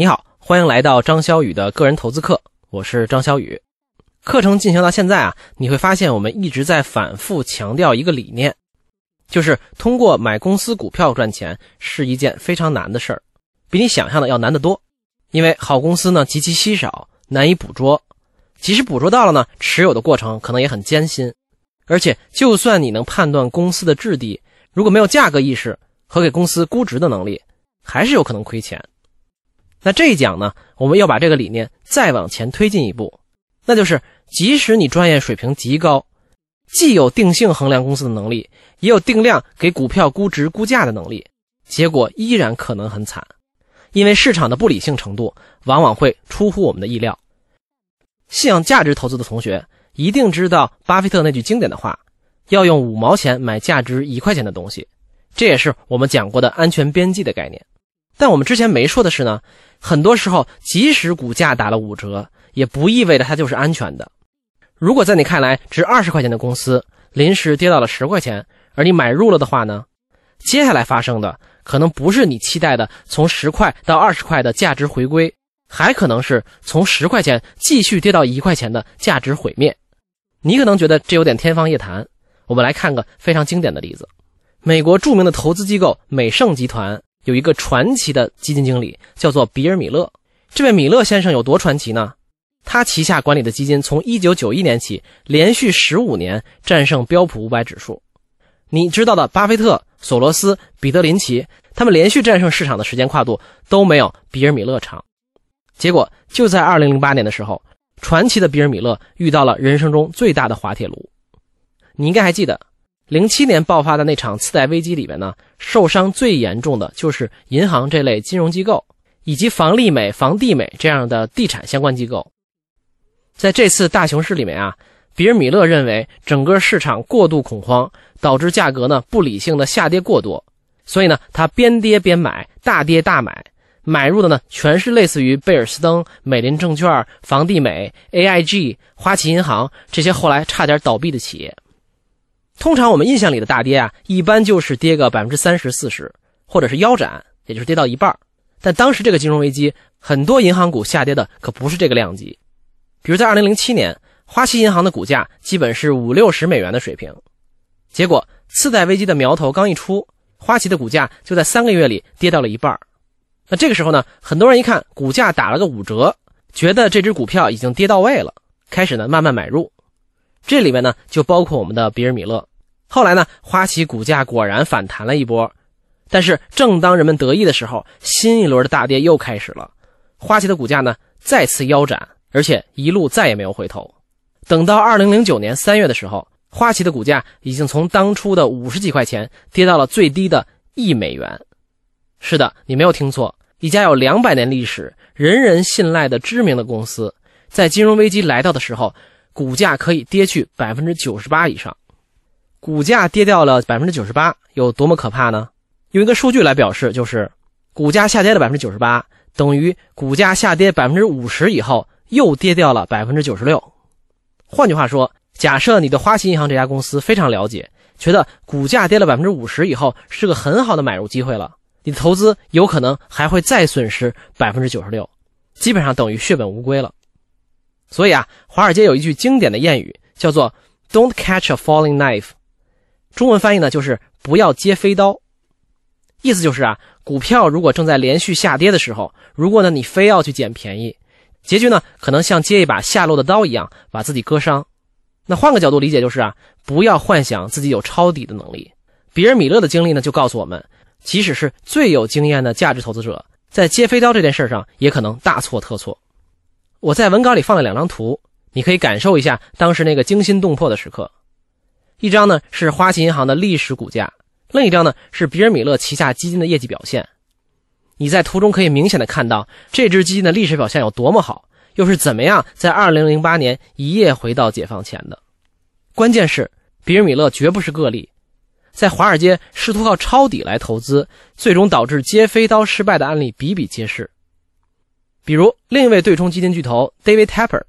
你好，欢迎来到张小雨的个人投资课，我是张小雨。课程进行到现在啊，你会发现我们一直在反复强调一个理念，就是通过买公司股票赚钱是一件非常难的事儿，比你想象的要难得多。因为好公司呢极其稀少，难以捕捉，即使捕捉到了呢，持有的过程可能也很艰辛。而且，就算你能判断公司的质地，如果没有价格意识和给公司估值的能力，还是有可能亏钱。那这一讲呢，我们要把这个理念再往前推进一步，那就是即使你专业水平极高，既有定性衡量公司的能力，也有定量给股票估值估价的能力，结果依然可能很惨，因为市场的不理性程度往往会出乎我们的意料。信仰价值投资的同学一定知道巴菲特那句经典的话：要用五毛钱买价值一块钱的东西，这也是我们讲过的安全边际的概念。但我们之前没说的是呢，很多时候即使股价打了五折，也不意味着它就是安全的。如果在你看来值二十块钱的公司临时跌到了十块钱，而你买入了的话呢，接下来发生的可能不是你期待的从十块到二十块的价值回归，还可能是从十块钱继续跌到一块钱的价值毁灭。你可能觉得这有点天方夜谭，我们来看个非常经典的例子：美国著名的投资机构美盛集团。有一个传奇的基金经理，叫做比尔·米勒。这位米勒先生有多传奇呢？他旗下管理的基金从1991年起，连续15年战胜标普500指数。你知道的，巴菲特、索罗斯、彼得林奇，他们连续战胜市场的时间跨度都没有比尔·米勒长。结果就在2008年的时候，传奇的比尔·米勒遇到了人生中最大的滑铁卢。你应该还记得。零七年爆发的那场次贷危机里边呢，受伤最严重的就是银行这类金融机构，以及房利美、房地美这样的地产相关机构。在这次大熊市里面啊，比尔·米勒认为整个市场过度恐慌，导致价格呢不理性的下跌过多，所以呢他边跌边买，大跌大买，买入的呢全是类似于贝尔斯登、美林证券、房地美、AIG、花旗银行这些后来差点倒闭的企业。通常我们印象里的大跌啊，一般就是跌个百分之三十、四十，或者是腰斩，也就是跌到一半。但当时这个金融危机，很多银行股下跌的可不是这个量级。比如在二零零七年，花旗银行的股价基本是五六十美元的水平，结果次贷危机的苗头刚一出，花旗的股价就在三个月里跌到了一半。那这个时候呢，很多人一看股价打了个五折，觉得这只股票已经跌到位了，开始呢慢慢买入。这里面呢就包括我们的比尔·米勒。后来呢，花旗股价果然反弹了一波，但是正当人们得意的时候，新一轮的大跌又开始了。花旗的股价呢再次腰斩，而且一路再也没有回头。等到二零零九年三月的时候，花旗的股价已经从当初的五十几块钱跌到了最低的一美元。是的，你没有听错，一家有两百年历史、人人信赖的知名的公司，在金融危机来到的时候，股价可以跌去百分之九十八以上。股价跌掉了百分之九十八，有多么可怕呢？用一个数据来表示，就是股价下跌了百分之九十八，等于股价下跌百分之五十以后又跌掉了百分之九十六。换句话说，假设你对花旗银行这家公司非常了解，觉得股价跌了百分之五十以后是个很好的买入机会了，你的投资有可能还会再损失百分之九十六，基本上等于血本无归了。所以啊，华尔街有一句经典的谚语，叫做 “Don't catch a falling knife”。中文翻译呢，就是不要接飞刀，意思就是啊，股票如果正在连续下跌的时候，如果呢你非要去捡便宜，结局呢可能像接一把下落的刀一样，把自己割伤。那换个角度理解就是啊，不要幻想自己有抄底的能力。比尔·米勒的经历呢，就告诉我们，即使是最有经验的价值投资者，在接飞刀这件事上，也可能大错特错。我在文稿里放了两张图，你可以感受一下当时那个惊心动魄的时刻。一张呢是花旗银行的历史股价，另一张呢是比尔·米勒旗下基金的业绩表现。你在图中可以明显的看到这支基金的历史表现有多么好，又是怎么样在2008年一夜回到解放前的。关键是比尔·米勒绝不是个例，在华尔街试图靠抄底来投资，最终导致接飞刀失败的案例比比皆是。比如另一位对冲基金巨头 David Tepper，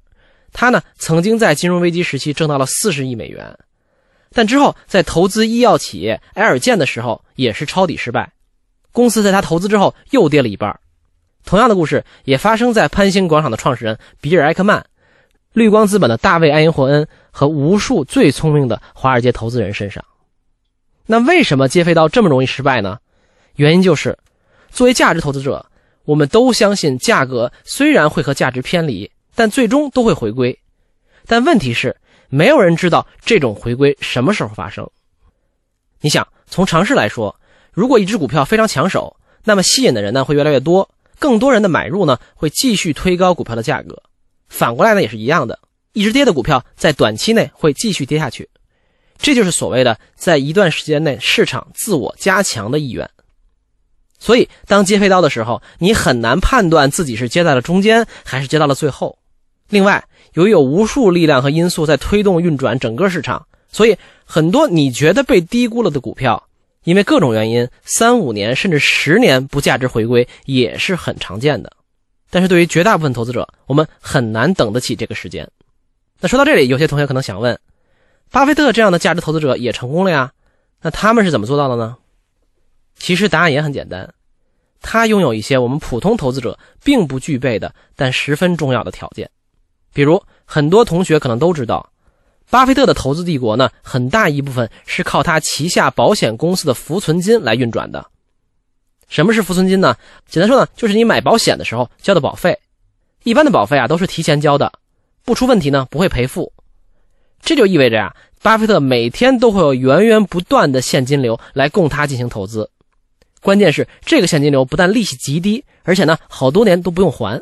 他呢曾经在金融危机时期挣到了40亿美元。但之后在投资医药企业埃尔健的时候，也是抄底失败，公司在他投资之后又跌了一半。同样的故事也发生在潘兴广场的创始人比尔·艾克曼、绿光资本的大卫·埃因霍恩和无数最聪明的华尔街投资人身上。那为什么接飞刀这么容易失败呢？原因就是，作为价值投资者，我们都相信价格虽然会和价值偏离，但最终都会回归。但问题是，没有人知道这种回归什么时候发生。你想，从常识来说，如果一只股票非常抢手，那么吸引的人呢会越来越多。更多人的买入呢，会继续推高股票的价格。反过来呢，也是一样的。一直跌的股票在短期内会继续跌下去，这就是所谓的在一段时间内市场自我加强的意愿。所以，当接飞刀的时候，你很难判断自己是接在了中间还是接到了最后。另外，由于有无数力量和因素在推动运转整个市场，所以很多你觉得被低估了的股票。因为各种原因，三五年甚至十年不价值回归也是很常见的。但是对于绝大部分投资者，我们很难等得起这个时间。那说到这里，有些同学可能想问：巴菲特这样的价值投资者也成功了呀？那他们是怎么做到的呢？其实答案也很简单，他拥有一些我们普通投资者并不具备的，但十分重要的条件。比如，很多同学可能都知道。巴菲特的投资帝国呢，很大一部分是靠他旗下保险公司的浮存金来运转的。什么是浮存金呢？简单说呢，就是你买保险的时候交的保费。一般的保费啊，都是提前交的，不出问题呢，不会赔付。这就意味着呀，巴菲特每天都会有源源不断的现金流来供他进行投资。关键是这个现金流不但利息极低，而且呢，好多年都不用还。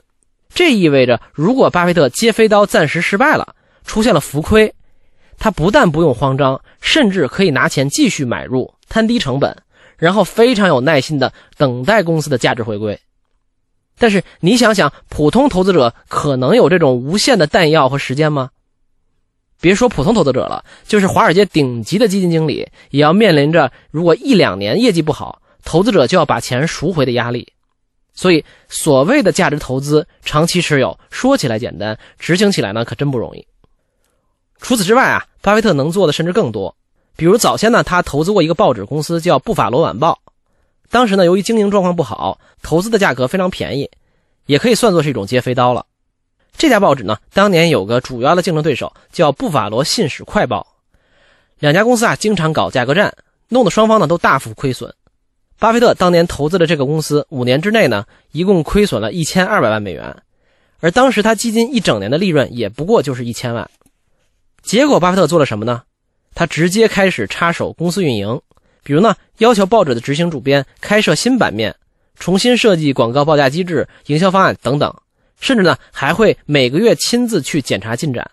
这意味着，如果巴菲特接飞刀暂时失败了，出现了浮亏。他不但不用慌张，甚至可以拿钱继续买入，摊低成本，然后非常有耐心的等待公司的价值回归。但是你想想，普通投资者可能有这种无限的弹药和时间吗？别说普通投资者了，就是华尔街顶级的基金经理，也要面临着如果一两年业绩不好，投资者就要把钱赎回的压力。所以，所谓的价值投资，长期持有，说起来简单，执行起来呢，可真不容易。除此之外啊，巴菲特能做的甚至更多。比如早先呢，他投资过一个报纸公司，叫《布法罗晚报》。当时呢，由于经营状况不好，投资的价格非常便宜，也可以算作是一种接飞刀了。这家报纸呢，当年有个主要的竞争对手叫《布法罗信使快报》，两家公司啊经常搞价格战，弄得双方呢都大幅亏损。巴菲特当年投资的这个公司，五年之内呢，一共亏损了一千二百万美元，而当时他基金一整年的利润也不过就是一千万。结果，巴菲特做了什么呢？他直接开始插手公司运营，比如呢，要求报纸的执行主编开设新版面，重新设计广告报价机制、营销方案等等，甚至呢，还会每个月亲自去检查进展。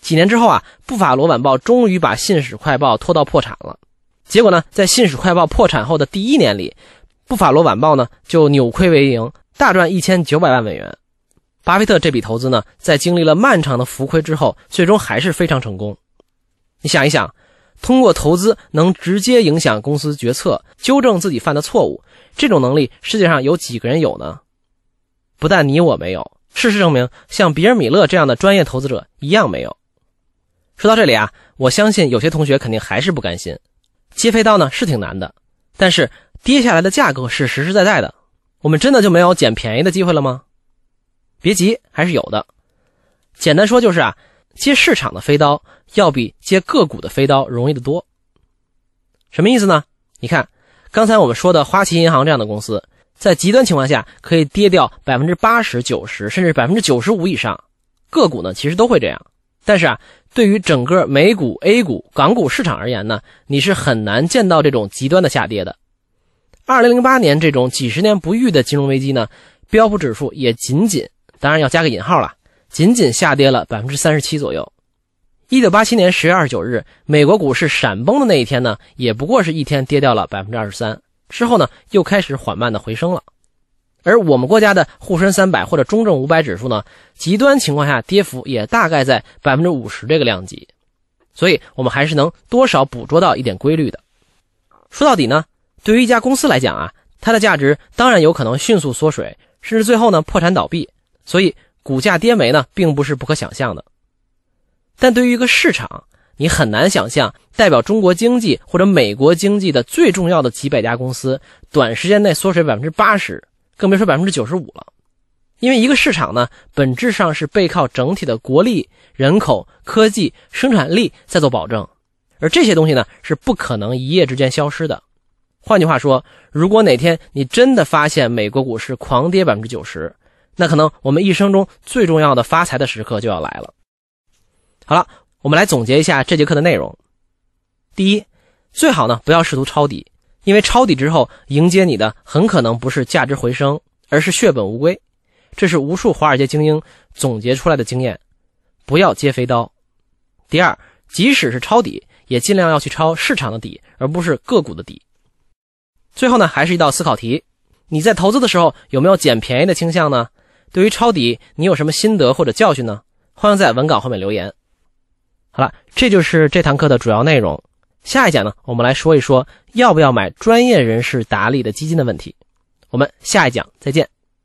几年之后啊，布法罗晚报终于把《信使快报》拖到破产了。结果呢，在《信使快报》破产后的第一年里，布法罗晚报呢就扭亏为盈，大赚一千九百万美元。巴菲特这笔投资呢，在经历了漫长的浮亏之后，最终还是非常成功。你想一想，通过投资能直接影响公司决策，纠正自己犯的错误，这种能力世界上有几个人有呢？不但你我没有，事实证明，像比尔·米勒这样的专业投资者一样没有。说到这里啊，我相信有些同学肯定还是不甘心。接飞刀呢是挺难的，但是跌下来的价格是实实在在的，我们真的就没有捡便宜的机会了吗？别急，还是有的。简单说就是啊，接市场的飞刀要比接个股的飞刀容易得多。什么意思呢？你看，刚才我们说的花旗银行这样的公司，在极端情况下可以跌掉百分之八十九十，甚至百分之九十五以上。个股呢，其实都会这样。但是啊，对于整个美股、A 股、港股市场而言呢，你是很难见到这种极端的下跌的。二零零八年这种几十年不遇的金融危机呢，标普指数也仅仅。当然要加个引号了，仅仅下跌了百分之三十七左右。一九八七年十月二十九日，美国股市闪崩的那一天呢，也不过是一天跌掉了百分之二十三，之后呢又开始缓慢的回升了。而我们国家的沪深三百或者中证五百指数呢，极端情况下跌幅也大概在百分之五十这个量级，所以我们还是能多少捕捉到一点规律的。说到底呢，对于一家公司来讲啊，它的价值当然有可能迅速缩水，甚至最后呢破产倒闭。所以股价跌没呢，并不是不可想象的。但对于一个市场，你很难想象代表中国经济或者美国经济的最重要的几百家公司，短时间内缩水百分之八十，更别说百分之九十五了。因为一个市场呢，本质上是背靠整体的国力、人口、科技、生产力在做保证，而这些东西呢，是不可能一夜之间消失的。换句话说，如果哪天你真的发现美国股市狂跌百分之九十，那可能我们一生中最重要的发财的时刻就要来了。好了，我们来总结一下这节课的内容。第一，最好呢不要试图抄底，因为抄底之后迎接你的很可能不是价值回升，而是血本无归。这是无数华尔街精英总结出来的经验，不要接飞刀。第二，即使是抄底，也尽量要去抄市场的底，而不是个股的底。最后呢，还是一道思考题：你在投资的时候有没有捡便宜的倾向呢？对于抄底，你有什么心得或者教训呢？欢迎在文稿后面留言。好了，这就是这堂课的主要内容。下一讲呢，我们来说一说要不要买专业人士打理的基金的问题。我们下一讲再见。